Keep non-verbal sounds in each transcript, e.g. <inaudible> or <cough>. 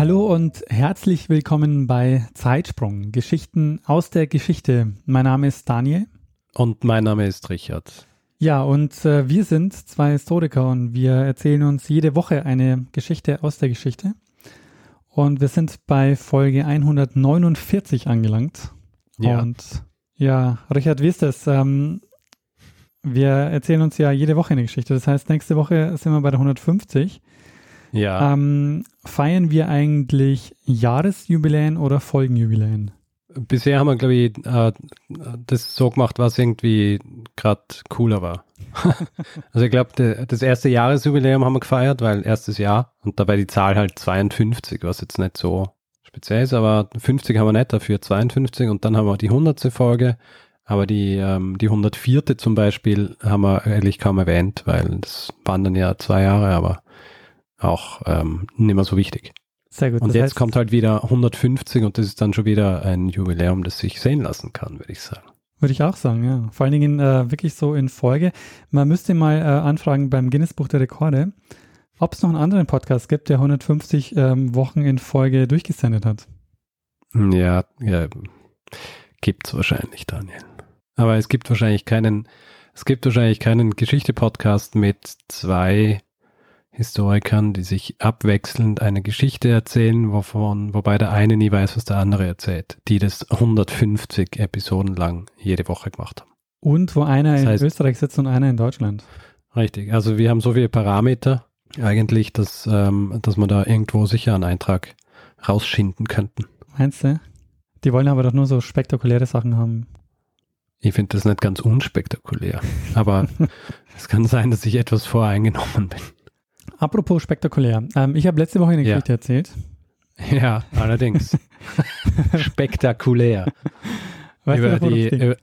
Hallo und herzlich willkommen bei Zeitsprung, Geschichten aus der Geschichte. Mein Name ist Daniel. Und mein Name ist Richard. Ja, und äh, wir sind zwei Historiker und wir erzählen uns jede Woche eine Geschichte aus der Geschichte. Und wir sind bei Folge 149 angelangt. Ja. Und ja, Richard, wie ist das? Ähm, wir erzählen uns ja jede Woche eine Geschichte. Das heißt, nächste Woche sind wir bei der 150. Ja. Ähm, feiern wir eigentlich Jahresjubiläen oder Folgenjubiläen? Bisher haben wir, glaube ich, äh, das so gemacht, was irgendwie gerade cooler war. <laughs> also ich glaube, das erste Jahresjubiläum haben wir gefeiert, weil erstes Jahr und dabei die Zahl halt 52, was jetzt nicht so speziell ist, aber 50 haben wir nicht dafür, 52 und dann haben wir die 100. Folge, aber die, ähm, die 104. zum Beispiel haben wir eigentlich kaum erwähnt, weil das waren dann ja zwei Jahre, aber auch ähm, nicht mehr so wichtig. Sehr gut. Und jetzt heißt, kommt halt wieder 150 und das ist dann schon wieder ein Jubiläum, das sich sehen lassen kann, würde ich sagen. Würde ich auch sagen, ja. Vor allen Dingen äh, wirklich so in Folge. Man müsste mal äh, anfragen beim Guinness Buch der Rekorde, ob es noch einen anderen Podcast gibt, der 150 ähm, Wochen in Folge durchgesendet hat. Ja, ja gibt's wahrscheinlich, Daniel. Aber es gibt wahrscheinlich keinen, es gibt wahrscheinlich keinen Geschichte-Podcast mit zwei Historikern, die sich abwechselnd eine Geschichte erzählen, wovon, wobei der eine nie weiß, was der andere erzählt, die das 150 Episoden lang jede Woche gemacht haben. Und wo einer Das in heißt- Österreich sitzt und einer in Deutschland. Richtig. Also wir haben so viele Parameter eigentlich, dass, ähm, dass wir da irgendwo sicher einen Eintrag rausschinden könnten. Meinst du? Die wollen aber doch nur so spektakuläre Sachen haben. Ich finde das nicht ganz unspektakulär, aber <laughs> es kann sein, dass ich etwas voreingenommen bin. Apropos spektakulär. Ähm, ich habe letzte Woche eine Ja. Geschichte erzählt. <laughs> Ja, allerdings. <laughs> Spektakulär. Weißt du über worum die, über,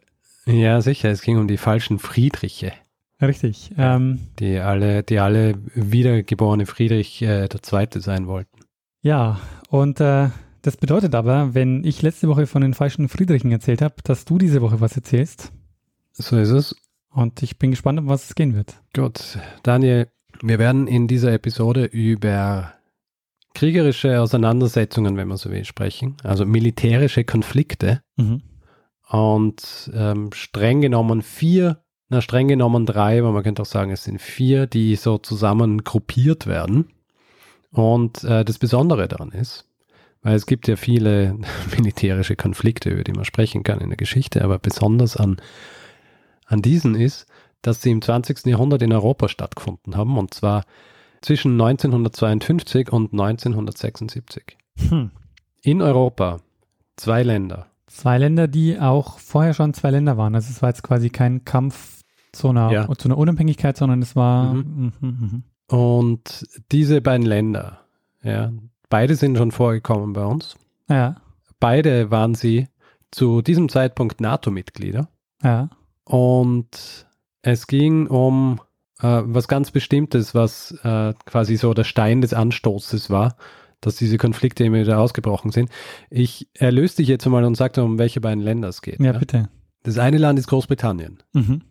ja, sicher, es ging um die falschen Friedriche, Richtig. Ähm, die alle, die alle wiedergeborene Friedrich äh, der Zweite sein wollten. Ja, und äh, das bedeutet aber, wenn ich letzte Woche von den falschen Friedrichen erzählt habe, dass du diese Woche was erzählst. So ist es. Und ich bin gespannt, um was es gehen wird. Gut, Daniel, wir werden in dieser Episode über kriegerische Auseinandersetzungen, wenn man so will, sprechen, also militärische Konflikte Mhm. und ähm, streng genommen vier, na streng genommen drei, aber man könnte auch sagen, es sind vier, die so zusammen gruppiert werden. Und äh, das Besondere daran ist, weil es gibt ja viele <laughs> militärische Konflikte, über die man sprechen kann in der Geschichte, aber besonders an, an diesen ist, dass sie im 20. Jahrhundert in Europa stattgefunden haben, und zwar zwischen 1952 und 1976. Hm. In Europa zwei Länder. Zwei Länder, die auch vorher schon zwei Länder waren. Also es war jetzt quasi kein Kampf zu einer, Ja. zu einer Unabhängigkeit, sondern es war. Mhm. Mhm, mhm. Und diese beiden Länder, ja, beide sind schon vorgekommen bei uns. Ja, Beide waren sie zu diesem Zeitpunkt NATO-Mitglieder. ja. Und es ging um äh, was ganz Bestimmtes, was äh, quasi so der Stein des Anstoßes war, dass diese Konflikte immer wieder ausgebrochen sind. Ich erlöse dich jetzt mal und sage dir, um welche beiden Länder es geht. Ja, bitte. Das eine Land ist Großbritannien. Mhm.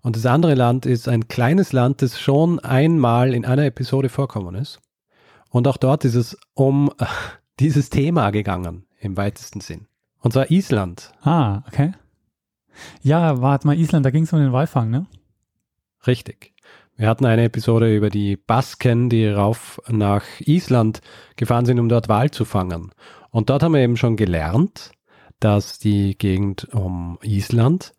Und das andere Land ist ein kleines Land, das schon einmal in einer Episode vorkommen ist. Und auch dort ist es um äh, dieses Thema gegangen, im weitesten Sinn. Und zwar Island. Ah, okay. Ja, warte mal, Island, da ging es um den Walfang, ne? Richtig. Wir hatten eine Episode über die Basken, die rauf nach Island gefahren sind, um dort Wal zu fangen. Und dort haben wir eben schon gelernt, dass die Gegend um Island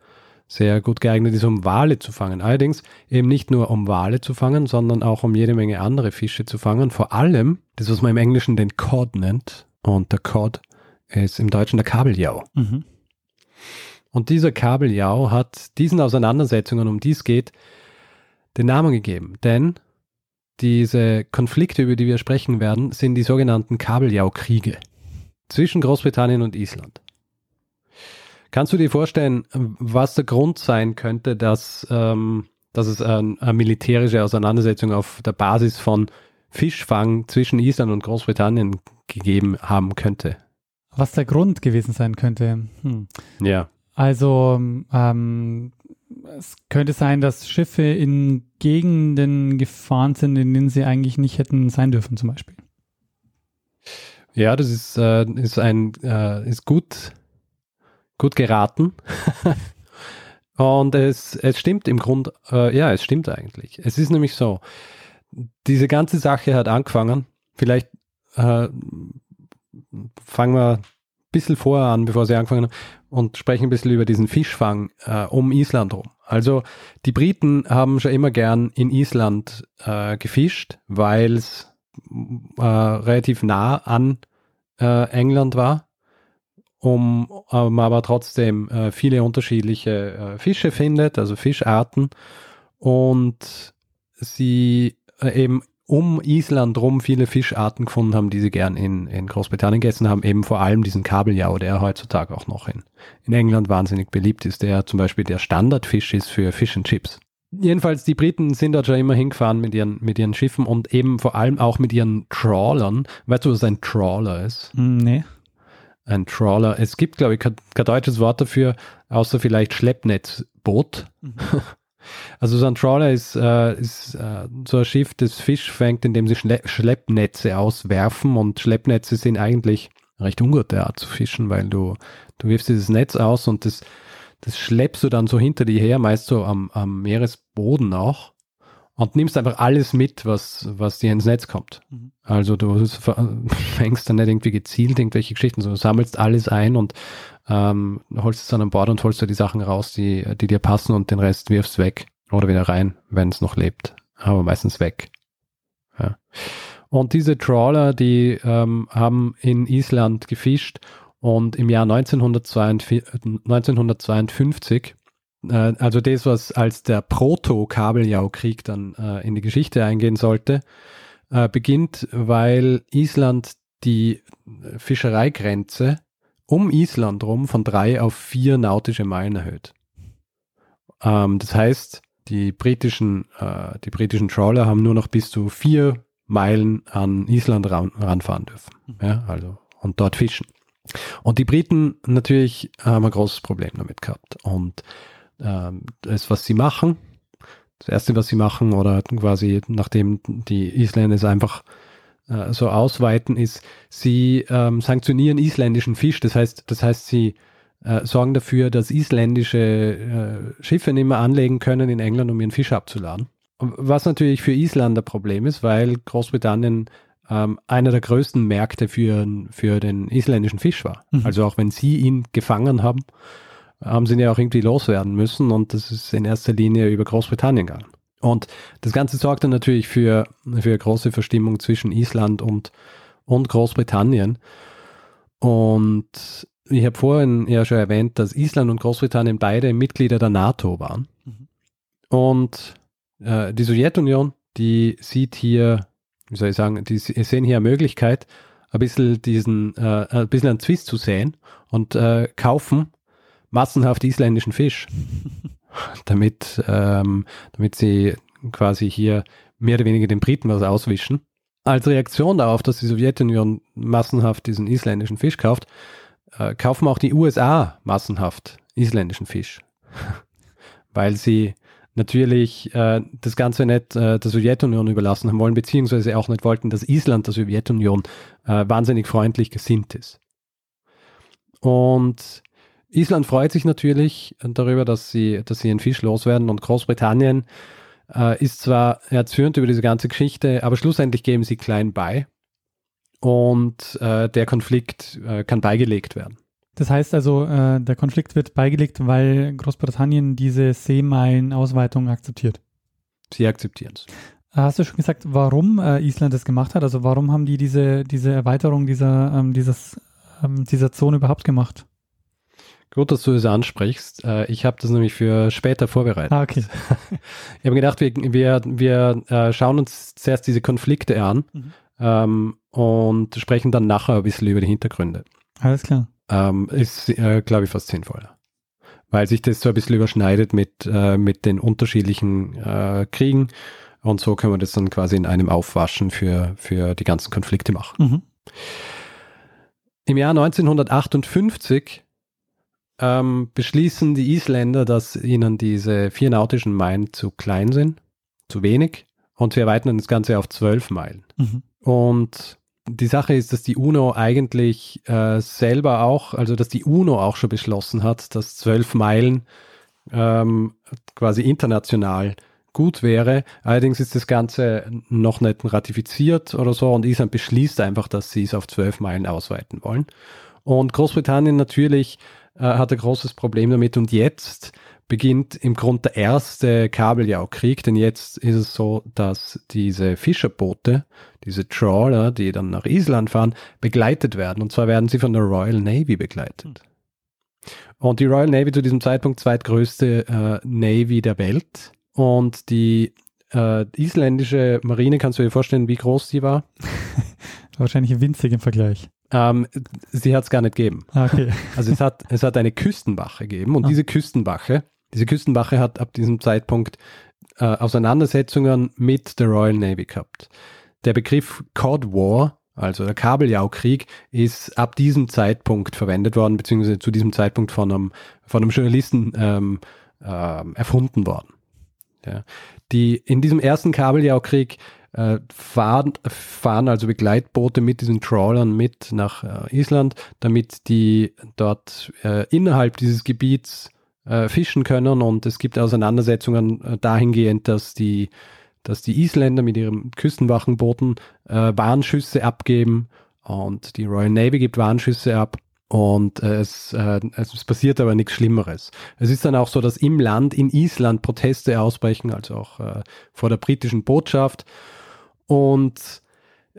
sehr gut geeignet ist, um Wale zu fangen. Allerdings eben nicht nur um Wale zu fangen, sondern auch um jede Menge andere Fische zu fangen. Vor allem das, was man im Englischen den Cod nennt. Und der Cod ist im Deutschen der Kabeljau. Mhm. Und dieser Kabeljau hat diesen Auseinandersetzungen, um die es geht, den Namen gegeben. Denn diese Konflikte, über die wir sprechen werden, sind die sogenannten Kabeljau-Kriege zwischen Großbritannien und Island. Kannst du dir vorstellen, was der Grund sein könnte, dass, ähm, dass es ein, eine militärische Auseinandersetzung auf der Basis von Fischfang zwischen Island und Großbritannien gegeben haben könnte? Was der Grund gewesen sein könnte? Hm. Ja. Also ähm, es könnte sein, dass Schiffe in Gegenden gefahren sind, in denen sie eigentlich nicht hätten sein dürfen, zum Beispiel. Ja, das ist, äh, ist ein äh, ist gut, gut geraten. <laughs> Und es, es stimmt im Grund, äh, ja, es stimmt eigentlich. Es ist nämlich so, diese ganze Sache hat angefangen, vielleicht äh, fangen wir bisschen vorher an, bevor sie angefangen haben, und sprechen ein bisschen über diesen Fischfang äh, um Island rum. Also die Briten haben schon immer gern in Island äh, gefischt, weil es äh, relativ nah an äh, England war, um ähm, aber trotzdem äh, viele unterschiedliche äh, Fische findet, also Fischarten und sie äh, eben um Island rum viele Fischarten gefunden haben, die sie gern in, in Großbritannien gegessen haben, eben vor allem diesen Kabeljau, der heutzutage auch noch in, in England wahnsinnig beliebt ist, der zum Beispiel der Standardfisch ist für Fish and Chips. Jedenfalls, die Briten sind dort schon immer hingefahren mit ihren, mit ihren Schiffen und eben vor allem auch mit ihren Trawlern. Weißt du, was ein Trawler ist? Hm, nee. Ein Trawler. Es gibt, glaube ich, kein, kein deutsches Wort dafür, außer vielleicht Schleppnetzboot. Mhm. <laughs> Also so ein Trawler ist, äh, ist äh, so ein Schiff, das Fisch fängt, indem sie Schle Schleppnetze auswerfen und Schleppnetze sind eigentlich recht ungute Art zu fischen, weil du, du wirfst dieses Netz aus und das, das schleppst du dann so hinter dir her, meist so am, am Meeresboden auch und nimmst einfach alles mit, was, was dir ins Netz kommt. Mhm. Also du <laughs> fängst dann nicht irgendwie gezielt irgendwelche Geschichten, sondern sammelst alles ein und ähm, holst es dann an Bord und holst dir die Sachen raus, die, die dir passen und den Rest wirfst weg oder wieder rein, wenn es noch lebt. Aber meistens weg. Ja. Und diese Trawler, die ähm, haben in Island gefischt und im Jahr 1952, 1952 äh, also das, was als der Proto-Kabeljau-Krieg dann äh, in die Geschichte eingehen sollte, äh, beginnt, weil Island die Fischereigrenze um Island rum von drei auf vier nautische Meilen erhöht. Ähm, das heißt, die britischen, äh, die britischen Trawler haben nur noch bis zu vier Meilen an Island ran, ranfahren dürfen. Mhm. Ja, also, und dort fischen. Und die Briten natürlich haben ein großes Problem damit gehabt. Und ähm, das, was sie machen, das erste, was sie machen, oder quasi nachdem die Isländer es einfach äh, so ausweiten, ist, sie ähm, sanktionieren isländischen Fisch. Das heißt, das heißt, sie äh, sorgen dafür, dass isländische äh, Schiffe nicht mehr anlegen können in England, um ihren Fisch abzuladen. Was natürlich für Island ein Problem ist, weil Großbritannien ähm, einer der größten Märkte für, für den isländischen Fisch war. Mhm. Also auch wenn sie ihn gefangen haben, haben sie ihn ja auch irgendwie loswerden müssen und das ist in erster Linie über Großbritannien gegangen. Und das Ganze sorgte natürlich für, für große Verstimmung zwischen Island und, und Großbritannien. Und ich habe vorhin ja schon erwähnt, dass Island und Großbritannien beide Mitglieder der NATO waren. Mhm. Und äh, die Sowjetunion, die sieht hier, wie soll ich sagen, die sehen hier eine Möglichkeit, ein bisschen diesen, äh, ein bisschen einen Zwist zu sehen und äh, kaufen massenhaft isländischen Fisch, <laughs> damit, ähm, damit sie quasi hier mehr oder weniger den Briten was auswischen. Als Reaktion darauf, dass die Sowjetunion massenhaft diesen isländischen Fisch kauft, äh, kaufen auch die USA massenhaft isländischen Fisch. <laughs> Weil sie natürlich äh, das Ganze nicht äh, der Sowjetunion überlassen haben wollen, beziehungsweise auch nicht wollten, dass Island der Sowjetunion äh, wahnsinnig freundlich gesinnt ist. Und Island freut sich natürlich darüber, dass sie, dass sie einen Fisch loswerden und Großbritannien äh, ist zwar erzürnt über diese ganze Geschichte, aber schlussendlich geben sie klein bei und äh, der Konflikt äh, kann beigelegt werden. Das heißt also, äh, der Konflikt wird beigelegt, weil Großbritannien diese Seemeilen-Ausweitung akzeptiert. Sie akzeptieren es. Hast du schon gesagt, warum äh, Island das gemacht hat? Also warum haben die diese, diese Erweiterung dieser, ähm, dieses, ähm, dieser Zone überhaupt gemacht? Gut, dass du es ansprichst. Äh, ich habe das nämlich für später vorbereitet. Ah, okay. <laughs> Ich habe gedacht, wir, wir, wir äh, schauen uns zuerst diese Konflikte an Mhm. ähm, und sprechen dann nachher ein bisschen über die Hintergründe. Alles klar. Ähm, ist, äh, glaube ich, fast sinnvoller. Weil sich das so ein bisschen überschneidet mit, äh, mit den unterschiedlichen äh, Kriegen. Und so können wir das dann quasi in einem Aufwaschen für, für die ganzen Konflikte machen. Mhm. Im Jahr 1958 ähm, beschließen die Isländer, dass ihnen diese vier nautischen Meilen zu klein sind, zu wenig, und sie erweitern das Ganze auf zwölf Meilen. Mhm. Und die Sache ist, dass die UNO eigentlich äh, selber auch, also dass die UNO auch schon beschlossen hat, dass zwölf Meilen ähm, quasi international gut wäre. Allerdings ist das Ganze noch nicht ratifiziert oder so und Island beschließt einfach, dass sie es auf zwölf Meilen ausweiten wollen. Und Großbritannien natürlich äh, hat ein großes Problem damit und jetzt beginnt im Grunde der erste Kabeljaukrieg, denn jetzt ist es so, dass diese Fischerboote, diese Trawler, die dann nach Island fahren, begleitet werden. Und zwar werden sie von der Royal Navy begleitet. Und die Royal Navy zu diesem Zeitpunkt zweitgrößte äh, Navy der Welt. Und die äh, isländische Marine, kannst du dir vorstellen, wie groß die war? <laughs> Wahrscheinlich winzig im Vergleich. Ähm, sie hat es gar nicht gegeben. Ah, okay. <laughs> Also es hat, es hat eine Küstenwache gegeben und Ah. diese Küstenwache, diese Küstenwache hat ab diesem Zeitpunkt äh, Auseinandersetzungen mit der Royal Navy gehabt. Der Begriff Cod War, also der Kabeljaukrieg, ist ab diesem Zeitpunkt verwendet worden, beziehungsweise zu diesem Zeitpunkt von einem, von einem Journalisten ähm, ähm, erfunden worden. Ja. Die, in diesem ersten Kabeljaukrieg äh, fahren, fahren also Begleitboote mit diesen Trawlern mit nach äh, Island, damit die dort äh, innerhalb dieses Gebiets äh, fischen können und es gibt Auseinandersetzungen äh, dahingehend, dass die, dass die Isländer mit ihren Küstenwachenbooten äh, Warnschüsse abgeben und die Royal Navy gibt Warnschüsse ab und es, äh, es passiert aber nichts Schlimmeres. Es ist dann auch so, dass im Land, in Island, Proteste ausbrechen, also auch äh, vor der britischen Botschaft. Und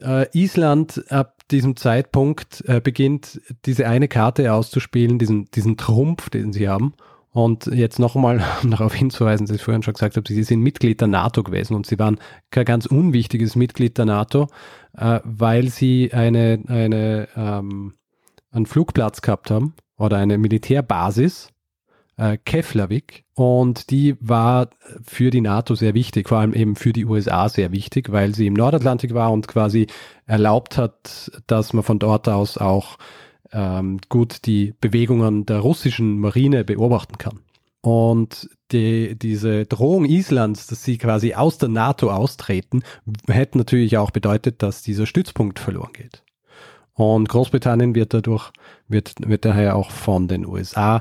äh, Island ab diesem Zeitpunkt äh, beginnt diese eine Karte auszuspielen, diesen, diesen Trumpf, den sie haben. Und jetzt nochmal darauf hinzuweisen, dass ich vorhin schon gesagt habe, sie sind Mitglied der NATO gewesen und sie waren kein ganz unwichtiges Mitglied der NATO, äh, weil sie eine, eine, ähm, einen Flugplatz gehabt haben oder eine Militärbasis, äh, Keflavik, und die war für die NATO sehr wichtig, vor allem eben für die USA sehr wichtig, weil sie im Nordatlantik war und quasi erlaubt hat, dass man von dort aus auch ähm, gut die Bewegungen der russischen Marine beobachten kann. Und die, diese Drohung Islands, dass sie quasi aus der NATO austreten, hätte natürlich auch bedeutet, dass dieser Stützpunkt verloren geht. Und Großbritannien wird dadurch, wird, wird daher auch von den USA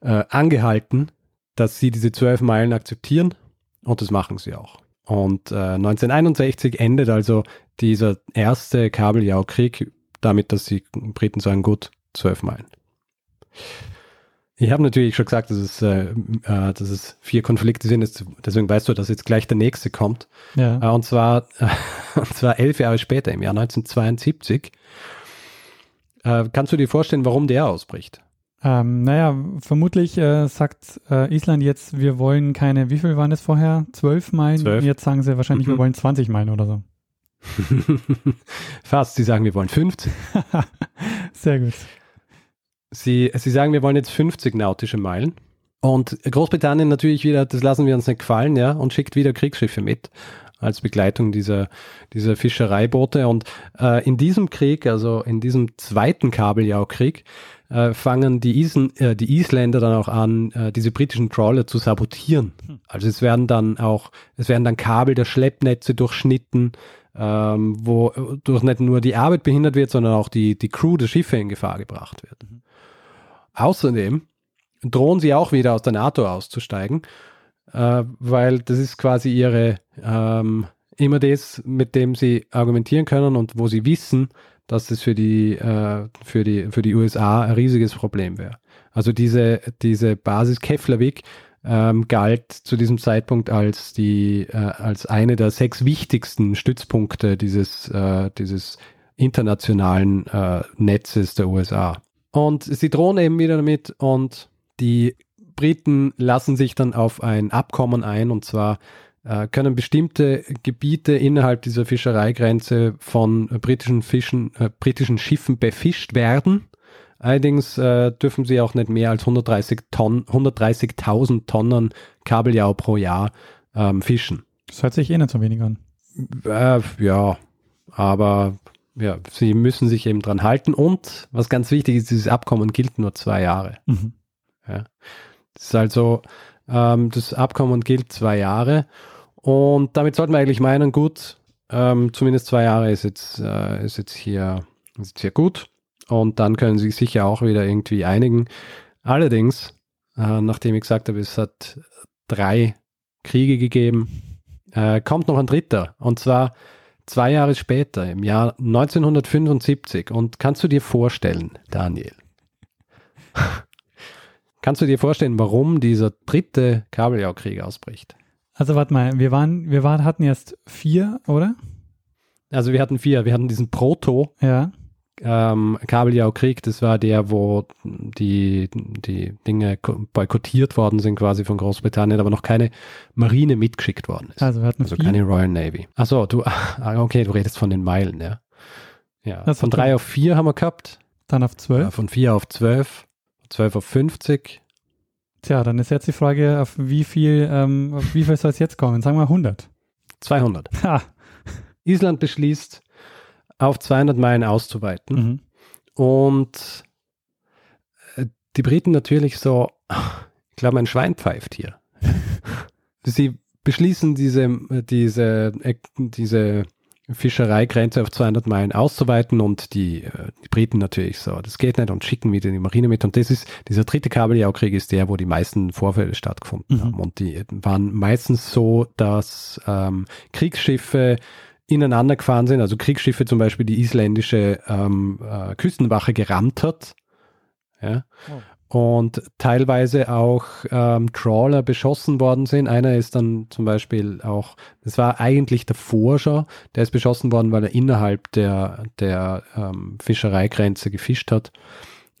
äh, angehalten, dass sie diese zwölf Meilen akzeptieren und das machen sie auch. Und äh, 1961 endet also dieser erste Kabeljaukrieg damit, dass die Briten sagen, gut, zwölf Meilen. Ich habe natürlich schon gesagt, dass es, äh, äh, dass es vier Konflikte sind, deswegen weißt du, dass jetzt gleich der nächste kommt. Ja. Äh, und, zwar, <laughs> und zwar elf Jahre später, im Jahr 1972. Äh, kannst du dir vorstellen, warum der ausbricht? Ähm, naja, vermutlich äh, sagt äh, Island jetzt, wir wollen keine, wie viel waren es vorher? Zwölf Meilen? Zwölf. Jetzt sagen sie wahrscheinlich, Mhm. wir wollen 20 Meilen oder so. <laughs> Fast, sie sagen, wir wollen 50. <laughs> Sehr gut. Sie, sie sagen, wir wollen jetzt 50 nautische Meilen. Und Großbritannien natürlich wieder, das lassen wir uns nicht gefallen, ja, und schickt wieder Kriegsschiffe mit als Begleitung dieser, dieser Fischereiboote. Und äh, in diesem Krieg, also in diesem zweiten Kabeljaukrieg, äh, fangen die, Isen, äh, die Isländer dann auch an, äh, diese britischen Trawler zu sabotieren. Also es werden dann auch, es werden dann Kabel der Schleppnetze durchschnitten, ähm, wo durch nicht nur die Arbeit behindert wird, sondern auch die, die Crew der Schiffe in Gefahr gebracht wird. Außerdem drohen sie auch wieder aus der NATO auszusteigen, äh, weil das ist quasi ihre ähm, immer das, mit dem sie argumentieren können und wo sie wissen, dass es für die, äh, für die, für die USA ein riesiges Problem wäre. Also diese, diese Basis Keflavik ähm, galt zu diesem Zeitpunkt als die, äh, als eine der sechs wichtigsten Stützpunkte dieses, äh, dieses internationalen äh, Netzes der USA. Und sie drohen eben wieder damit und die Briten lassen sich dann auf ein Abkommen ein und zwar können bestimmte Gebiete innerhalb dieser Fischereigrenze von äh, britischen Fischen, äh, britischen Schiffen befischt werden. Allerdings äh, dürfen sie auch nicht mehr als 130 Tonnen, 130.000 Tonnen Kabeljau pro Jahr ähm, fischen. Das hört sich eh nicht so wenig an. Äh, ja, aber ja, sie müssen sich eben dran halten und was ganz wichtig ist, dieses Abkommen gilt nur zwei Jahre. Mhm. Ja. Das ist also, ähm, das Abkommen gilt zwei Jahre und damit sollten wir eigentlich meinen, gut, ähm, zumindest zwei Jahre ist jetzt, äh, ist jetzt hier, ist jetzt hier gut und dann können sie sich sicher auch wieder irgendwie einigen. Allerdings, äh, nachdem ich gesagt habe, es hat drei Kriege gegeben, äh, kommt noch ein dritter und zwar zwei Jahre später, im Jahr 1975. Und kannst du dir vorstellen, Daniel, kannst du dir vorstellen, warum dieser dritte Kabeljaukrieg ausbricht? Also warte mal, wir waren, wir waren, hatten erst vier, oder? Also wir hatten vier. Wir hatten diesen Proto Ja. ähm, Kabeljaukrieg. Das war der, wo die, die Dinge ko- boykottiert worden sind quasi von Großbritannien, aber noch keine Marine mitgeschickt worden ist. Also wir hatten Also vier. keine Royal Navy. Achso, du, <laughs> ah, okay, du redest von den Meilen, ja. Ja, Das von drei auf vier haben wir gehabt, Dann auf ja, zwölf. von vier auf zwölf, zwölf auf 50, Tja, dann ist jetzt die Frage, auf wie viel, ähm, auf wie viel soll es jetzt kommen? Sagen wir 100. 200. <laughs> Ha. Island beschließt, auf 200 Meilen auszuweiten Mhm. und äh, die Briten natürlich so, ich glaube, ein Schwein pfeift hier. <laughs> Sie beschließen diese, diese, äh, diese Fischereigrenze auf 200 Meilen auszuweiten und die, äh, die Briten natürlich so, das geht nicht und schicken wieder die Marine mit. Und das ist, dieser dritte Kabeljaukrieg ist der, wo die meisten Vorfälle stattgefunden Mhm. haben. Und die waren meistens so, dass ähm, Kriegsschiffe ineinander gefahren sind, also Kriegsschiffe zum Beispiel die isländische ähm, äh, Küstenwache gerammt hat, ja, und teilweise auch ähm, Trawler beschossen worden sind. Einer ist dann zum Beispiel auch, das war eigentlich der Forscher, der ist beschossen worden, weil er innerhalb der, der ähm, Fischereigrenze gefischt hat.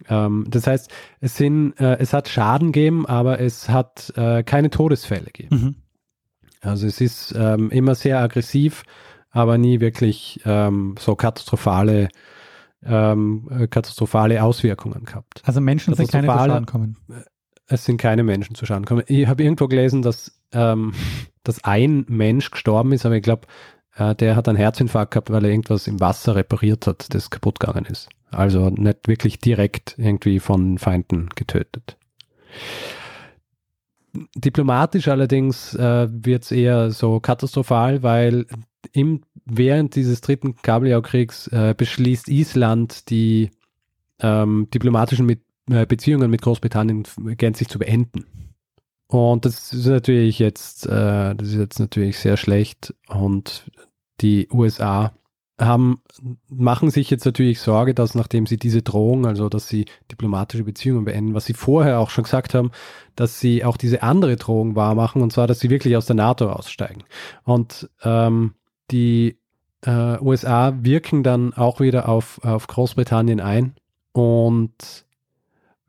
Ähm, das heißt, es sind, äh, es hat Schaden gegeben, aber es hat äh, keine Todesfälle gegeben. Mhm. Also es ist ähm, immer sehr aggressiv, aber nie wirklich ähm, so katastrophale, ähm, äh, katastrophale Auswirkungen gehabt. Also Menschen sind keine zu Schaden kommen. Es sind keine Menschen zu Schaden gekommen. Ich habe irgendwo gelesen, dass, ähm, dass ein Mensch gestorben ist, aber ich glaube, äh, der hat einen Herzinfarkt gehabt, weil er irgendwas im Wasser repariert hat, das kaputt gegangen ist. Also nicht wirklich direkt irgendwie von Feinden getötet. Diplomatisch allerdings äh, wird es eher so katastrophal, weil im, während dieses dritten Kabeljaukriegs äh, beschließt Island die ähm, diplomatischen mit, äh, Beziehungen mit Großbritannien gänzlich zu beenden. Und das ist natürlich jetzt, äh, das ist jetzt natürlich sehr schlecht und die USA haben, machen sich jetzt natürlich Sorge, dass nachdem sie diese Drohung, also dass sie diplomatische Beziehungen beenden, was sie vorher auch schon gesagt haben, dass sie auch diese andere Drohung wahrmachen, und zwar, dass sie wirklich aus der NATO aussteigen. Und ähm, die äh, USA wirken dann auch wieder auf, auf Großbritannien ein. Und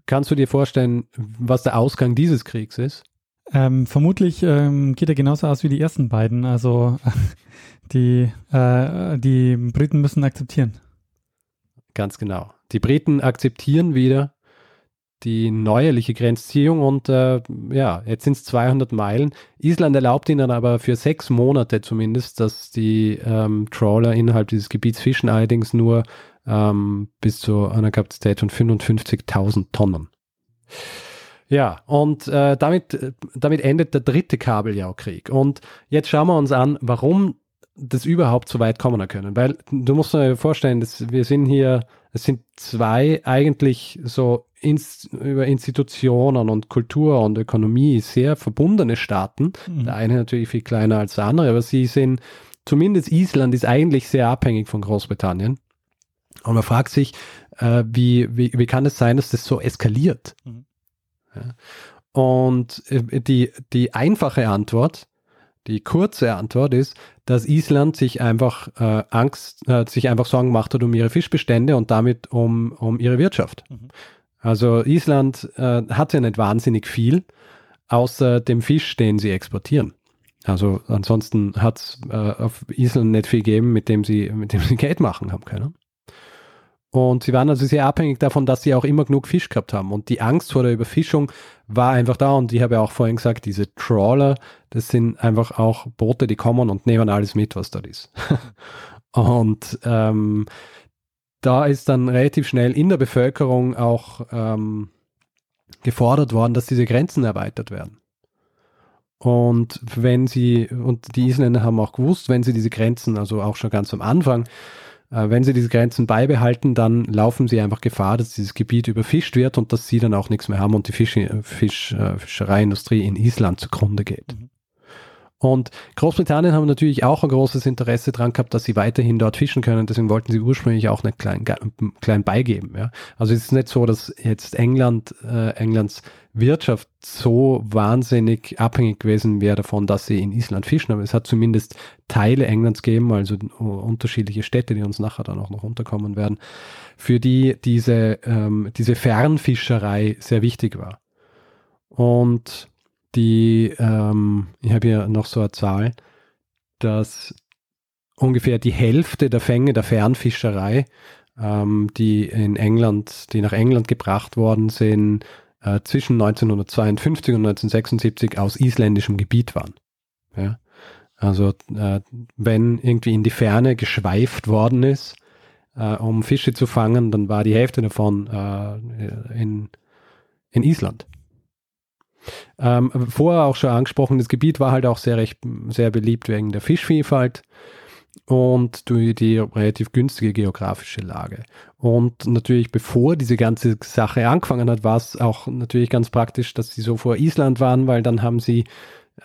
kannst du dir vorstellen, was der Ausgang dieses Kriegs ist? Ähm, vermutlich ähm, geht er genauso aus wie die ersten beiden. Also <laughs> die, äh, die Briten müssen akzeptieren. Ganz genau. Die Briten akzeptieren wieder die neuerliche Grenzziehung und äh, ja, jetzt sind es 200 Meilen. Island erlaubt ihnen aber für sechs Monate zumindest, dass die ähm, Trawler innerhalb dieses Gebiets fischen, allerdings nur ähm, bis zu einer Kapazität von 55.000 Tonnen. Ja, und äh, damit, damit endet der dritte Kabeljaukrieg. Und jetzt schauen wir uns an, warum das überhaupt so weit kommen können. Weil du musst dir vorstellen, dass wir sind hier, es sind zwei eigentlich so ins, über Institutionen und Kultur und Ökonomie sehr verbundene Staaten. Mhm. Der eine natürlich viel kleiner als der andere, aber sie sind, zumindest Island ist eigentlich sehr abhängig von Großbritannien. Und man fragt sich, äh, wie, wie, wie kann es sein, dass das so eskaliert? Mhm. Ja. Und äh, die, die einfache Antwort, die kurze Antwort ist, dass Island sich einfach äh, Angst, äh, sich einfach Sorgen gemacht hat um ihre Fischbestände und damit um, um ihre Wirtschaft. Mhm. Also Island äh, hat ja nicht wahnsinnig viel, außer dem Fisch, den sie exportieren. Also ansonsten hat es äh, auf Island nicht viel gegeben, mit dem sie, mit dem sie Geld machen haben können. Und sie waren also sehr abhängig davon, dass sie auch immer genug Fisch gehabt haben. Und die Angst vor der Überfischung war einfach da. Und ich habe ja auch vorhin gesagt, diese Trawler, das sind einfach auch Boote, die kommen und nehmen alles mit, was dort ist. <laughs> und ähm, da ist dann relativ schnell in der Bevölkerung auch ähm, gefordert worden, dass diese Grenzen erweitert werden. Und wenn sie, und die Isländer haben auch gewusst, wenn sie diese Grenzen, also auch schon ganz am Anfang, äh, wenn sie diese Grenzen beibehalten, dann laufen sie einfach Gefahr, dass dieses Gebiet überfischt wird und dass sie dann auch nichts mehr haben und die Fisch, Fisch, äh, Fischereiindustrie in Island zugrunde geht. Mhm. Und Großbritannien haben natürlich auch ein großes Interesse daran gehabt, dass sie weiterhin dort fischen können. Deswegen wollten sie ursprünglich auch nicht klein, klein beigeben. Ja. Also es ist nicht so, dass jetzt England, äh, Englands Wirtschaft so wahnsinnig abhängig gewesen wäre davon, dass sie in Island fischen. Aber es hat zumindest Teile Englands gegeben, also unterschiedliche Städte, die uns nachher dann auch noch unterkommen werden, für die diese, ähm, diese Fernfischerei sehr wichtig war. Und die, ähm, ich habe hier noch so eine Zahl, dass ungefähr die Hälfte der Fänge der Fernfischerei, ähm, die in England, die nach England gebracht worden sind, äh, zwischen 1952 und 1976 aus isländischem Gebiet waren. Ja? Also äh, wenn irgendwie in die Ferne geschweift worden ist, äh, um Fische zu fangen, dann war die Hälfte davon äh, in, in Island. Ähm, vorher auch schon angesprochen, das Gebiet war halt auch sehr, recht, sehr beliebt wegen der Fischvielfalt und durch die relativ günstige geografische Lage. Und natürlich, bevor diese ganze Sache angefangen hat, war es auch natürlich ganz praktisch, dass sie so vor Island waren, weil dann haben sie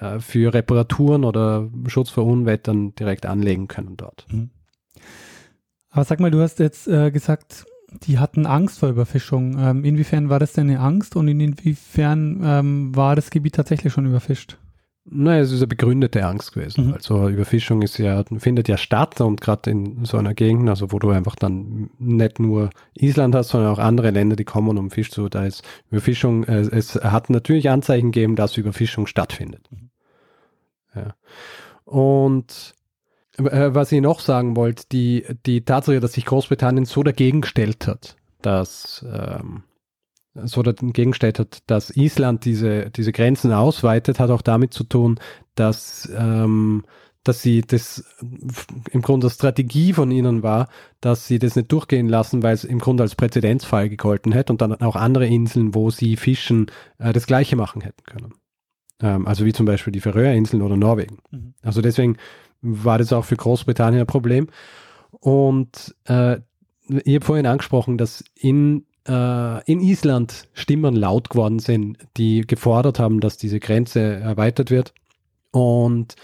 äh, für Reparaturen oder Schutz vor Unwettern direkt anlegen können dort. Mhm. Aber sag mal, du hast jetzt äh, gesagt, die hatten Angst vor Überfischung. Ähm, inwiefern war das denn eine Angst und inwiefern ähm, war das Gebiet tatsächlich schon überfischt? Naja, es ist eine begründete Angst gewesen. Mhm. Also Überfischung ist ja, findet ja statt und gerade in so einer Gegend, also wo du einfach dann nicht nur Island hast, sondern auch andere Länder, die kommen, um Fisch zu, da ist Überfischung, äh, es hat natürlich Anzeichen gegeben, dass Überfischung stattfindet. Mhm. Ja. Und äh, was ich noch sagen wollte, die, die Tatsache, dass sich Großbritannien so dagegen gestellt hat, dass ähm, so dagegen gestellt hat, dass Island diese, diese Grenzen ausweitet, hat auch damit zu tun, dass, ähm, dass sie das im Grunde Strategie von ihnen war, dass sie das nicht durchgehen lassen, weil es im Grunde als Präzedenzfall gegolten hätte und dann auch andere Inseln, wo sie fischen, äh, das gleiche machen hätten können. Ähm, also wie zum Beispiel die Färöerinseln oder Norwegen. Mhm. Also deswegen war das auch für Großbritannien ein Problem. Und äh, ich habe vorhin angesprochen, dass in, äh, in Island Stimmen laut geworden sind, die gefordert haben, dass diese Grenze erweitert wird. Und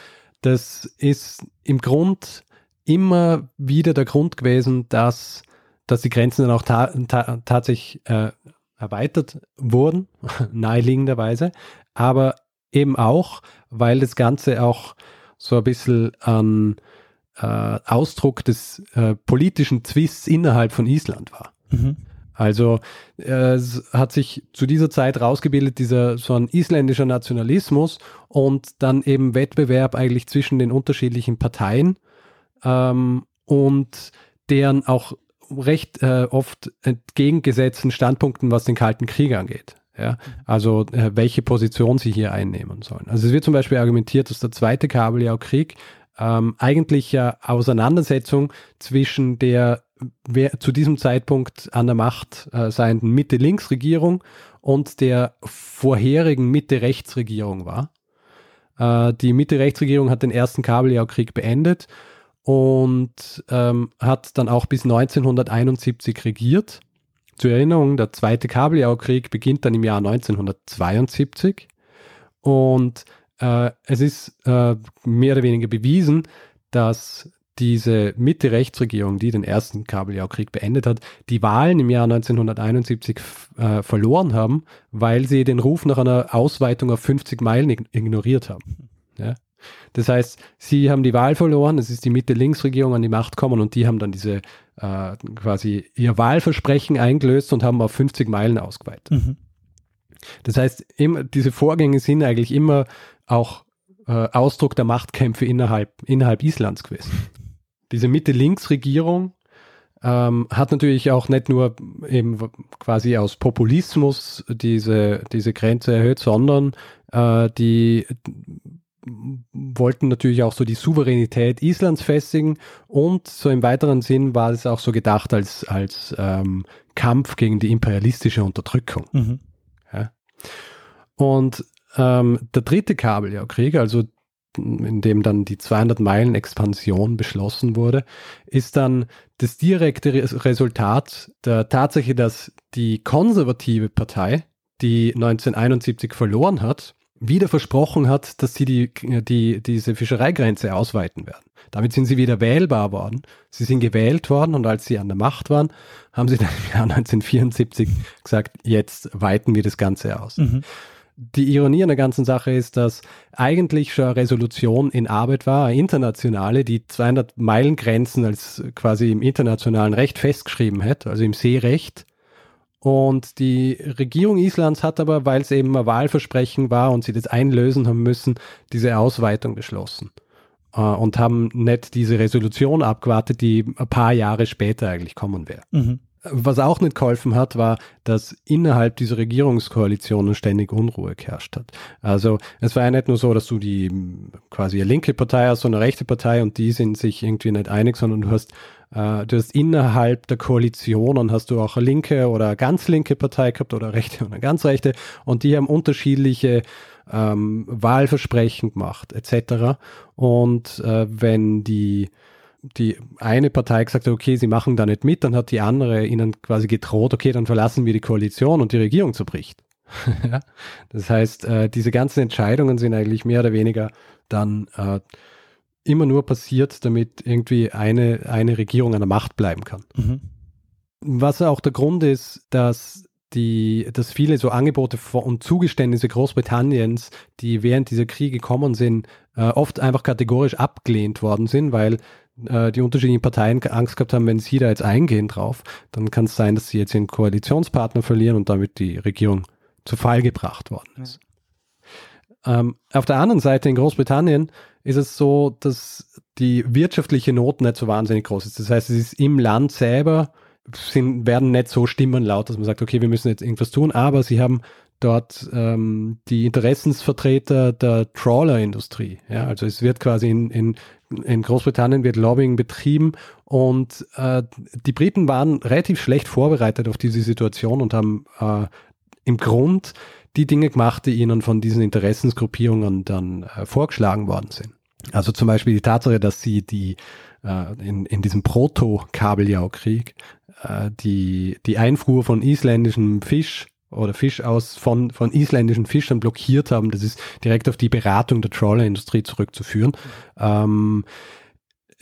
das ist im Grund immer wieder der Grund gewesen, dass, dass die Grenzen dann auch ta ta tatsächlich äh, erweitert wurden, <laughs> naheliegenderweise, aber eben auch, weil das Ganze auch so ein bisschen ein äh, Ausdruck des äh, politischen Twists innerhalb von Island war. Mhm. Also äh, es hat sich zu dieser Zeit rausgebildet, dieser so ein isländischer Nationalismus und dann eben Wettbewerb eigentlich zwischen den unterschiedlichen Parteien ähm, und deren auch recht äh, oft entgegengesetzten Standpunkten, was den Kalten Krieg angeht. Ja, also äh, welche Position sie hier einnehmen sollen. Also es wird zum Beispiel argumentiert, dass der zweite Kabeljau-Krieg ähm, eigentlich ja Auseinandersetzung zwischen der wer, zu diesem Zeitpunkt an der Macht äh, seienden Mitte-Links-Regierung und der vorherigen Mitte-Rechts-Regierung war. Äh, die Mitte-Rechts-Regierung hat den ersten Kabeljau-Krieg beendet und ähm, hat dann auch bis 1971 regiert zur Erinnerung, der zweite Kabeljaukrieg beginnt dann im Jahr 1972 und äh, es ist äh, mehr oder weniger bewiesen, dass diese Mitte-Rechtsregierung, die den ersten Kabeljaukrieg beendet hat, die Wahlen im Jahr 1971 äh, verloren haben, weil sie den Ruf nach einer Ausweitung auf 50 Meilen ignoriert haben. Das heißt, sie haben die Wahl verloren, es ist die Mitte-Links-Regierung an die Macht gekommen und die haben dann diese äh, quasi ihr Wahlversprechen eingelöst und haben auf 50 Meilen ausgeweitet. Mhm. Das heißt, im, diese Vorgänge sind eigentlich immer auch äh, Ausdruck der Machtkämpfe innerhalb, innerhalb Islands gewesen. Diese Mitte-Links-Regierung ähm, hat natürlich auch nicht nur eben quasi aus Populismus diese, diese Grenze erhöht, sondern äh, die wollten natürlich auch so die Souveränität Islands festigen und so im weiteren Sinn war es auch so gedacht als, als ähm, Kampf gegen die imperialistische Unterdrückung. Mhm. Ja. Und ähm, der dritte Kabeljau-Krieg, also in dem dann die 200 Meilen Expansion beschlossen wurde, ist dann das direkte Resultat der Tatsache, dass die konservative Partei, die 1971 verloren hat, wieder versprochen hat, dass sie die, die, diese Fischereigrenze ausweiten werden. Damit sind sie wieder wählbar worden. Sie sind gewählt worden und als sie an der Macht waren, haben sie dann im Jahr 1974 gesagt, jetzt weiten wir das Ganze aus. Mhm. Die Ironie an der ganzen Sache ist, dass eigentlich schon eine Resolution in Arbeit war, eine internationale, die 200 Meilen Grenzen als quasi im internationalen Recht festgeschrieben hätte, also im Seerecht und die Regierung Islands hat aber, weil es eben ein Wahlversprechen war und sie das einlösen haben müssen, diese Ausweitung beschlossen. Äh, und haben nicht diese Resolution abgewartet, die ein paar Jahre später eigentlich kommen wäre. Mhm. Was auch nicht geholfen hat, war, dass innerhalb dieser Regierungskoalitionen ständig Unruhe geherrscht hat. Also es war ja nicht nur so, dass du die quasi eine linke Partei hast, sondern eine rechte Partei und die sind sich irgendwie nicht einig, sondern du hast äh, du hast innerhalb der Koalitionen hast du auch eine linke oder eine ganz linke Partei gehabt oder eine rechte oder eine ganz rechte und die haben unterschiedliche ähm, Wahlversprechen gemacht etc. Und äh, wenn die die eine Partei gesagt hat, okay, sie machen da nicht mit, dann hat die andere ihnen quasi gedroht, okay, dann verlassen wir die Koalition und die Regierung zerbricht. <laughs> das heißt, äh, diese ganzen Entscheidungen sind eigentlich mehr oder weniger dann äh, immer nur passiert, damit irgendwie eine, eine Regierung an der Macht bleiben kann. Mhm. Was auch der Grund ist, dass die, dass viele so Angebote und Zugeständnisse Großbritanniens, die während dieser Kriege gekommen sind, äh, oft einfach kategorisch abgelehnt worden sind, weil die unterschiedlichen Parteien Angst gehabt haben, wenn sie da jetzt eingehen drauf, dann kann es sein, dass sie jetzt ihren Koalitionspartner verlieren und damit die Regierung zu Fall gebracht worden ist. Ja. Ähm, auf der anderen Seite in Großbritannien ist es so, dass die wirtschaftliche Not nicht so wahnsinnig groß ist. Das heißt, es ist im Land selber, sind, werden nicht so Stimmen laut, dass man sagt, okay, wir müssen jetzt irgendwas tun, aber sie haben dort ähm, die Interessensvertreter der Trawler-Industrie. Ja, also es wird quasi in, in, in Großbritannien wird Lobbying betrieben und äh, die Briten waren relativ schlecht vorbereitet auf diese Situation und haben äh, im Grund die Dinge gemacht, die ihnen von diesen Interessensgruppierungen dann äh, vorgeschlagen worden sind. Also zum Beispiel die Tatsache, dass sie die äh, in, in diesem Proto-Kabeljau-Krieg äh, die, die Einfuhr von isländischem Fisch oder Fisch aus von, von isländischen Fischern blockiert haben. Das ist direkt auf die Beratung der Trawler-Industrie zurückzuführen. Ähm,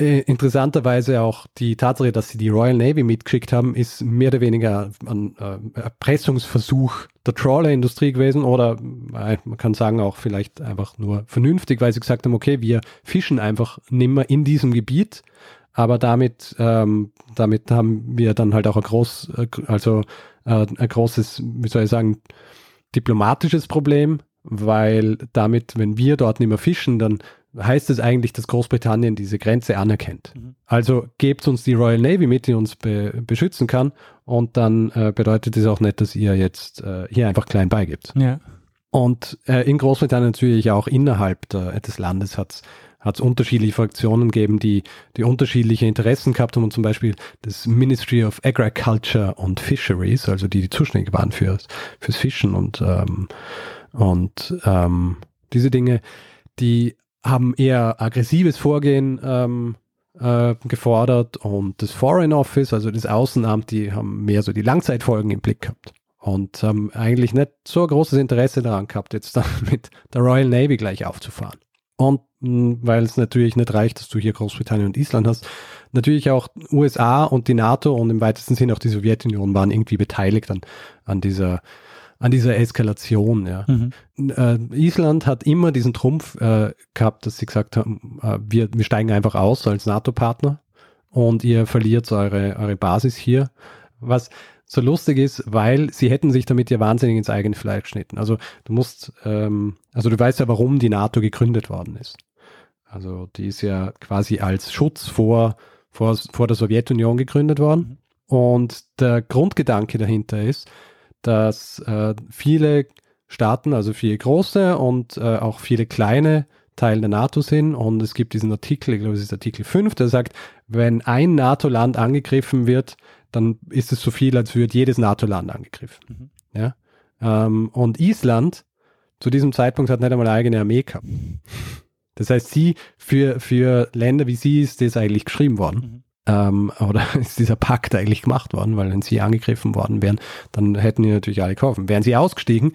äh, interessanterweise auch die Tatsache, dass sie die Royal Navy mitgeschickt haben, ist mehr oder weniger ein äh, Erpressungsversuch der Trawler-Industrie gewesen oder äh, man kann sagen auch vielleicht einfach nur vernünftig, weil sie gesagt haben, okay, wir fischen einfach nimmer in diesem Gebiet, aber damit, ähm, damit haben wir dann halt auch ein groß, also äh, ein großes, wie soll ich sagen, diplomatisches Problem, weil damit, wenn wir dort nicht mehr fischen, dann heißt es eigentlich, dass Großbritannien diese Grenze anerkennt. Mhm. Also gebt uns die Royal Navy mit, die uns be beschützen kann und dann äh, bedeutet es auch nicht, dass ihr jetzt äh, hier einfach klein beigibt. Ja. Und äh, in Großbritannien natürlich auch innerhalb der, des Landes hat es unterschiedliche Fraktionen gegeben, die, die unterschiedliche Interessen gehabt haben und zum Beispiel das Ministry of Agriculture and Fisheries, also die, die zuständig waren fürs, fürs Fischen und, ähm, und ähm, diese Dinge, die haben eher aggressives Vorgehen ähm, äh, gefordert und das Foreign Office, also das Außenamt, die haben mehr so die Langzeitfolgen im Blick gehabt und haben eigentlich nicht so großes Interesse daran gehabt, jetzt dann <laughs> mit der Royal Navy gleich aufzufahren. Und weil es natürlich nicht reicht, dass du hier Großbritannien und Island hast, natürlich auch USA und die NATO und im weitesten Sinne auch die Sowjetunion waren irgendwie beteiligt an, an dieser an dieser Eskalation, ja. Mhm. Äh, Island hat immer diesen Trumpf äh, gehabt, dass sie gesagt haben, äh, wir, wir steigen einfach aus als NATO-Partner und ihr verliert eure, eure Basis hier. Was so lustig ist, weil sie hätten sich damit ja wahnsinnig ins eigene Fleisch geschnitten. Also du musst, ähm, also du weißt ja, warum die NATO gegründet worden ist. Also die ist ja quasi als Schutz vor, vor, vor der Sowjetunion gegründet worden. Und der Grundgedanke dahinter ist, dass äh, viele Staaten, also viele große und äh, auch viele kleine Teil der NATO sind. Und es gibt diesen Artikel, ich glaube, es ist Artikel 5, der sagt, wenn ein NATO-Land angegriffen wird, dann ist es so viel, als würde jedes NATO-Land angegriffen. Mhm. Ja? Ähm, und Island zu diesem Zeitpunkt hat nicht einmal eine eigene Armee gehabt. Das heißt, sie, für, für Länder wie sie ist das eigentlich geschrieben worden. Mhm. Ähm, oder <laughs> ist dieser Pakt eigentlich gemacht worden, weil wenn sie angegriffen worden wären, dann hätten die natürlich alle geholfen. Wären sie ausgestiegen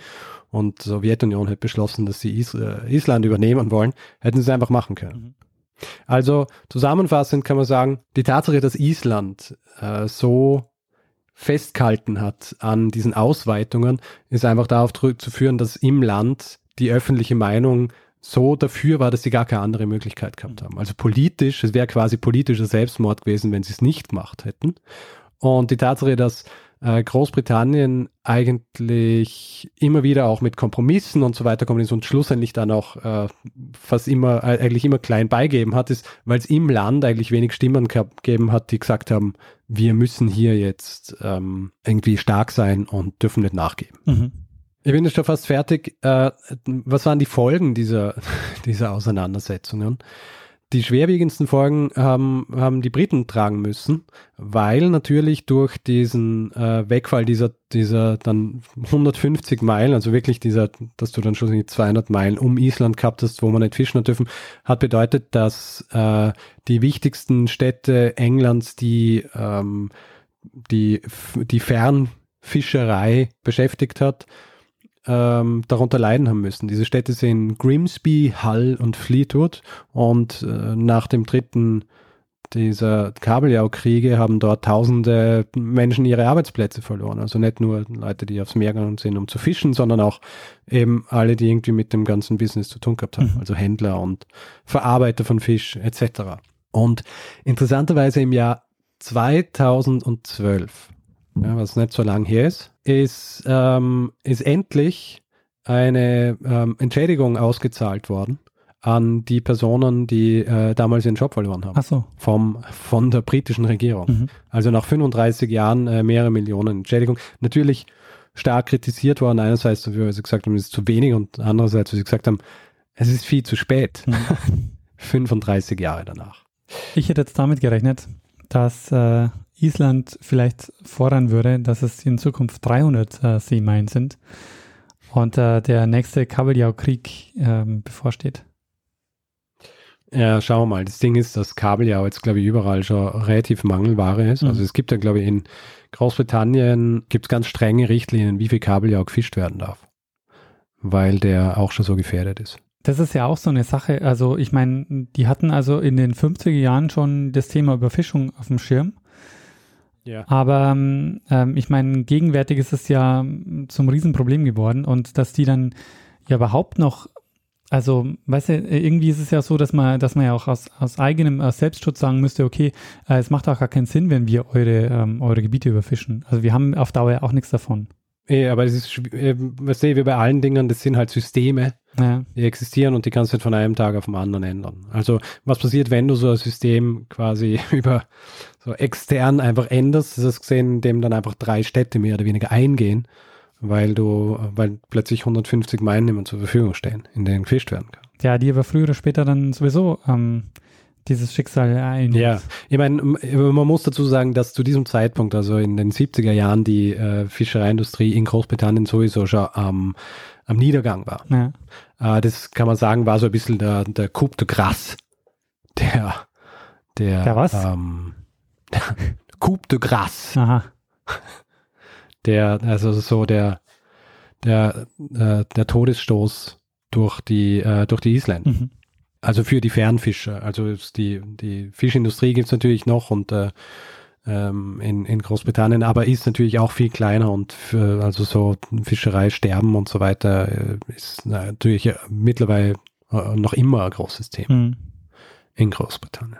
und die Sowjetunion hätte beschlossen, dass sie Is äh, Island übernehmen wollen, hätten sie es einfach machen können. Mhm. Also zusammenfassend kann man sagen, die Tatsache, dass Island äh, so festgehalten hat an diesen Ausweitungen, ist einfach darauf zurückzuführen, dass im Land die öffentliche Meinung so dafür war, dass sie gar keine andere Möglichkeit gehabt haben. Also politisch, es wäre quasi politischer Selbstmord gewesen, wenn sie es nicht gemacht hätten. Und die Tatsache, dass äh, Großbritannien eigentlich immer wieder auch mit Kompromissen und so weiter kommt ist und schlussendlich dann auch äh, fast immer, äh, eigentlich immer klein beigeben hat, ist, weil es im Land eigentlich wenig Stimmen gegeben hat, die gesagt haben, wir müssen hier jetzt ähm, irgendwie stark sein und dürfen nicht nachgeben. Mhm. Ich bin jetzt schon fast fertig. Äh, was waren die Folgen dieser, <laughs> dieser Auseinandersetzungen? Die schwerwiegendsten Folgen haben, haben die Briten tragen müssen, weil natürlich durch diesen äh, Wegfall dieser, dieser dann 150 Meilen, also wirklich dieser, dass du dann schon 200 Meilen um Island gehabt hast, wo man nicht fischen hat dürfen, hat bedeutet, dass äh, die wichtigsten Städte Englands, die ähm, die, die Fernfischerei beschäftigt hat, ähm, darunter leiden haben müssen. Diese Städte sind Grimsby, Hull und Fleetwood und äh, nach dem dritten dieser Kabeljau-Kriege haben dort tausende Menschen ihre Arbeitsplätze verloren. Also nicht nur Leute, die aufs Meer gegangen sind, um zu fischen, sondern auch eben alle, die irgendwie mit dem ganzen Business zu tun gehabt haben. Mhm. Also Händler und Verarbeiter von Fisch etc. Und interessanterweise im Jahr 2012 ja, was nicht so lang her ist, ist, ähm, ist endlich eine ähm, Entschädigung ausgezahlt worden an die Personen, die äh, damals ihren Job verloren haben. Ach so. Vom, von der britischen Regierung. Mhm. Also nach 35 Jahren äh, mehrere Millionen Entschädigung. Natürlich stark kritisiert worden. Einerseits, wie sie gesagt haben, es ist zu wenig und andererseits, wie sie gesagt haben, es ist viel zu spät. Mhm. <laughs> 35 Jahre danach. Ich hätte jetzt damit gerechnet, dass äh, Island vielleicht fordern würde, dass es in Zukunft 300 äh, Seemeilen sind und äh, der nächste Kabeljau-Krieg ähm, bevorsteht. Ja, schauen wir mal. Das Ding ist, dass Kabeljau jetzt, glaube ich, überall schon relativ Mangelware ist. Mhm. Also es gibt ja, glaube ich, in Großbritannien gibt es ganz strenge Richtlinien, wie viel Kabeljau gefischt werden darf. Weil der auch schon so gefährdet ist. Das ist ja auch so eine Sache. Also ich meine, die hatten also in den 50er Jahren schon das Thema Überfischung auf dem Schirm. Ja. Aber ähm, ich meine, gegenwärtig ist es ja ähm, zum Riesenproblem geworden und dass die dann ja überhaupt noch, also weißt du, irgendwie ist es ja so, dass man, dass man ja auch aus, aus eigenem aus Selbstschutz sagen müsste, okay, äh, es macht auch gar keinen Sinn, wenn wir eure, ähm, eure Gebiete überfischen. Also wir haben auf Dauer ja auch nichts davon. Ja, aber es ist, was sehe wie bei allen Dingen, das sind halt Systeme, Ja. die existieren und die kannst du nicht von einem Tag auf den anderen ändern. Also was passiert, wenn du so ein System quasi <laughs> über so extern einfach änderst? Das ist gesehen, indem dann einfach drei Städte mehr oder weniger eingehen, weil du, weil plötzlich 150 Meilen mehr zur Verfügung stehen, in denen gefischt werden kann. ja, die aber früher oder später dann sowieso ähm, dieses Schicksal ein. Ja, ich meine, man muss dazu sagen, dass zu diesem Zeitpunkt, also in den 70er Jahren, die äh, Fischereiindustrie in Großbritannien sowieso schon am am Niedergang war. ja. Äh, das kann man sagen, war so ein bisschen der, der Coup de Grace. Der, der, Der was? Ähm, <laughs> Coup de Grace. Aha. Der, also so der, der, äh, der Todesstoß durch die, äh, durch die Isländer. Mhm. Also für die Fernfischer. Also die, die Fischindustrie gibt es natürlich noch und äh, ähm, in, in Großbritannien, aber ist natürlich auch viel kleiner und für, also so Fischerei, Sterben und so weiter äh, ist natürlich mittlerweile äh, noch immer ein großes Thema mhm. in Großbritannien.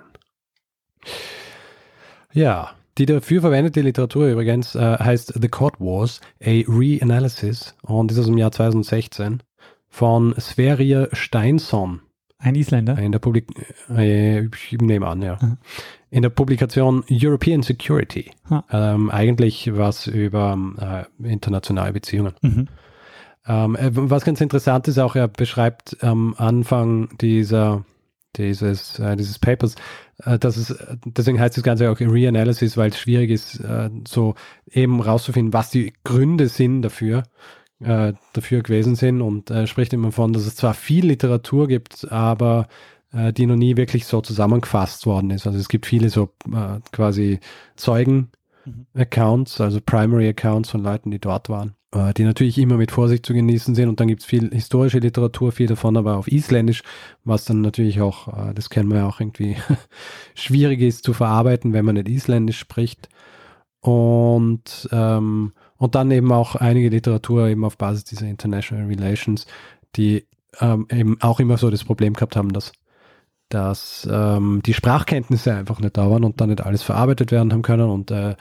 Ja, die dafür verwendete Literatur übrigens äh, heißt The Court Wars, a Reanalysis und ist aus dem Jahr 2016 von Sverrir Steinsson. Ein Isländer? In der Publik äh, ich nehme an, ja. Mhm. In der Publikation European Security. Ähm, eigentlich was über äh, internationale Beziehungen. Mhm. Ähm, äh, was ganz interessant ist, auch er beschreibt am Anfang dieser, dieses, äh, dieses Papers, äh, dass es, deswegen heißt das Ganze auch Reanalysis, weil es schwierig ist, äh, so eben rauszufinden, was die Gründe sind dafür, äh, dafür gewesen sind und spricht immer von, dass es zwar viel Literatur gibt, aber die noch nie wirklich so zusammengefasst worden ist. Also es gibt viele so quasi Zeugen-Accounts, also Primary Accounts von Leuten, die dort waren, die natürlich immer mit Vorsicht zu genießen sind. Und dann gibt es viel historische Literatur, viel davon aber auf Isländisch, was dann natürlich auch, äh, das kennen wir ja auch irgendwie, <laughs> schwierig ist zu verarbeiten, wenn man nicht Isländisch spricht. Und ähm, und dann eben auch einige Literatur eben auf Basis dieser International Relations, die ähm, eben auch immer so das Problem gehabt haben, dass, dass ähm, die Sprachkenntnisse einfach nicht da waren und dann nicht alles verarbeitet werden haben können. Und äh,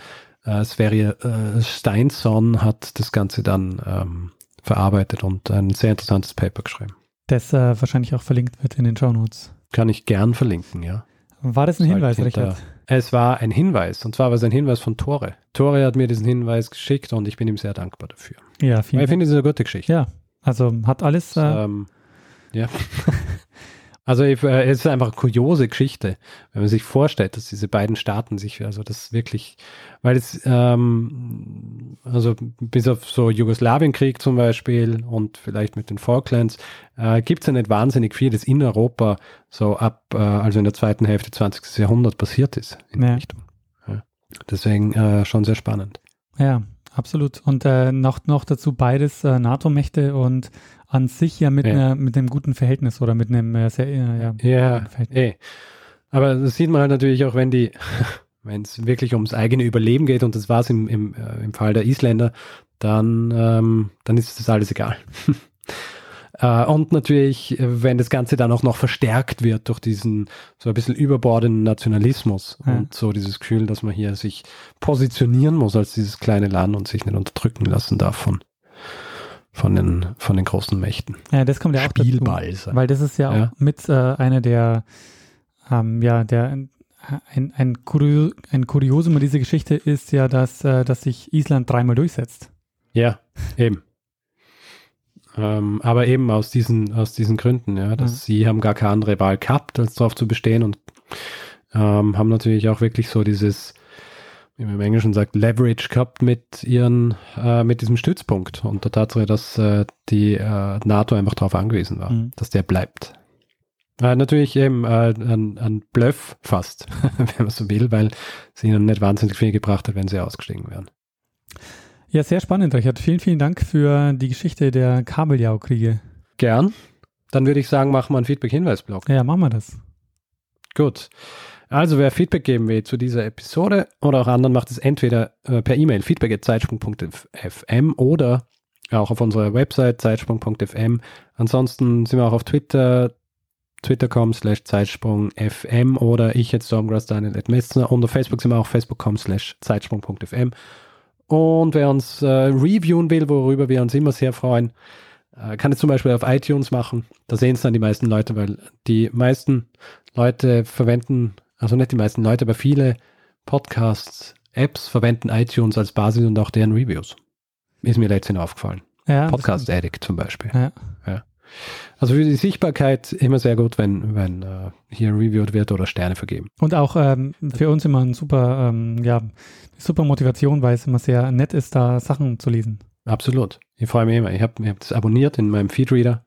äh, Sverre äh, Steinsson hat das Ganze dann ähm, verarbeitet und ein sehr interessantes Paper geschrieben. Das äh, wahrscheinlich auch verlinkt wird in den Show Notes. Kann ich gern verlinken, ja. War das ein Hinweis, halt Richard? Es war ein Hinweis. Und zwar war es ein Hinweis von Tore. Tore hat mir diesen Hinweis geschickt und ich bin ihm sehr dankbar dafür. Ja, vielen Weil ich finde, es eine gute Geschichte. Ja, also hat alles. Äh, ähm, ja. <laughs> Also äh, es ist einfach eine kuriose Geschichte, wenn man sich vorstellt, dass diese beiden Staaten sich, also das wirklich, weil es, ähm, also bis auf so Jugoslawienkrieg zum Beispiel und vielleicht mit den Falklands, äh, gibt es ja nicht wahnsinnig viel, das in Europa so ab, äh, also in der zweiten Hälfte 20. Jahrhundert passiert ist in ja. die Richtung. Ja. Deswegen äh, schon sehr spannend. Ja, absolut. Und äh, noch, noch dazu beides äh, NATO-Mächte und an sich ja mit, ja. Einer, mit einem guten Verhältnis oder mit einem äh, sehr, äh, ja, ja eh. Aber das sieht man halt natürlich auch, wenn die, <laughs> wenn es wirklich ums eigene Überleben geht, und das war es im, im, äh, im Fall der Isländer, dann, ähm, dann ist das alles egal. <laughs> äh, und natürlich, wenn das Ganze dann auch noch verstärkt wird durch diesen so ein bisschen überbordenden Nationalismus ja. und so dieses Gefühl, dass man hier sich positionieren muss als dieses kleine Land und sich nicht unterdrücken lassen darf von den, von den großen Mächten. Ja, das kommt ja auch Spielball dazu, weil das ist ja, ja. auch mit äh, einer der, ähm, ja, der, ein, ein, Kurio, ein Kuriosum dieser Geschichte ist ja, dass, äh, dass sich Island dreimal durchsetzt. Ja, eben. ähm, aber eben aus diesen, aus diesen Gründen, ja, dass ja. sie haben gar keine andere Wahl gehabt, als darauf zu bestehen und ähm, haben natürlich auch wirklich so dieses, wie man im Englischen sagt, Leverage gehabt mit ihren, äh, mit diesem Stützpunkt und der Tatsache, dass äh, die äh, NATO einfach darauf angewiesen war, mhm. dass der bleibt. Äh, natürlich eben äh, ein, ein Bluff fast, <laughs> wenn man so will, weil es ihnen nicht wahnsinnig viel gebracht hat, wenn sie ausgestiegen wären. Ja, sehr spannend, Richard. Vielen, vielen Dank für die Geschichte der Kabeljau-Kriege. Gern. Dann würde ich sagen, machen wir einen Feedback-Hinweis-Blog. Ja, machen wir das. Gut. Also wer Feedback geben will zu dieser Episode oder auch anderen, macht es entweder äh, per E-Mail feedback.zeitsprung.fm oder auch auf unserer Website zeitsprung.fm. Ansonsten sind wir auch auf Twitter, twitter.com slash zeitsprung.fm oder ich jetzt Stormgrass Daniel at und auf Facebook sind wir auch facebook.com slash zeitsprung.fm. Und wer uns äh, reviewen will, worüber wir uns immer sehr freuen, äh, kann es zum Beispiel auf iTunes machen. Da sehen es dann die meisten Leute, weil die meisten Leute verwenden also nicht die meisten Leute, aber viele Podcasts, Apps verwenden iTunes als Basis und auch deren Reviews. Ist mir letztens aufgefallen. Ja, Podcast Addict zum Beispiel. Ja. ja. Also für die Sichtbarkeit immer sehr gut, wenn, wenn uh, hier reviewed wird oder Sterne vergeben. Und auch ähm, für uns immer ein super, ähm, ja, super Motivation, weil es immer sehr nett ist, da Sachen zu lesen. Absolut. Ich freue mich immer. Ich habe hab das abonniert in meinem Feedreader.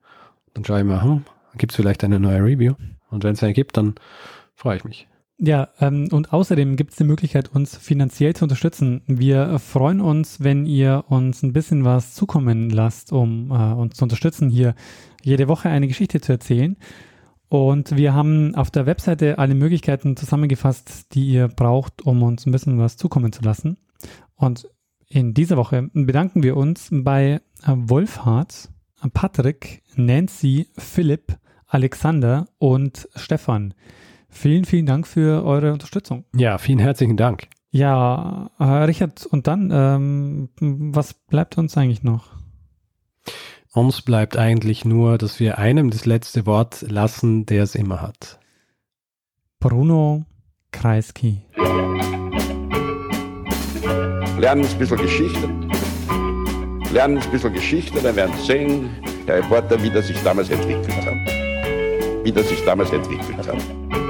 Dann schaue ich mal, hm, gibt es vielleicht eine neue Review? Und wenn es eine gibt, dann freue ich mich. Ja, ähm, und außerdem gibt es die Möglichkeit, uns finanziell zu unterstützen. Wir freuen uns, wenn ihr uns ein bisschen was zukommen lasst, um äh, uns zu unterstützen, hier jede Woche eine Geschichte zu erzählen. Und wir haben auf der Webseite alle Möglichkeiten zusammengefasst, die ihr braucht, um uns ein bisschen was zukommen zu lassen. Und in dieser Woche bedanken wir uns bei Wolfhard, Patrick, Nancy, Philipp, Alexander und Stefan. Vielen, vielen Dank für eure Unterstützung. Ja, vielen herzlichen Dank. Ja, äh, Richard, und dann, ähm, was bleibt uns eigentlich noch? Uns bleibt eigentlich nur, dass wir einem das letzte Wort lassen, der es immer hat. Bruno Kreisky. Lernen ein bisschen Geschichte. Lernen ein bisschen Geschichte, dann werden Sie sehen, der Reporter, wie das sich damals entwickelt hat. Wie das sich damals entwickelt hat.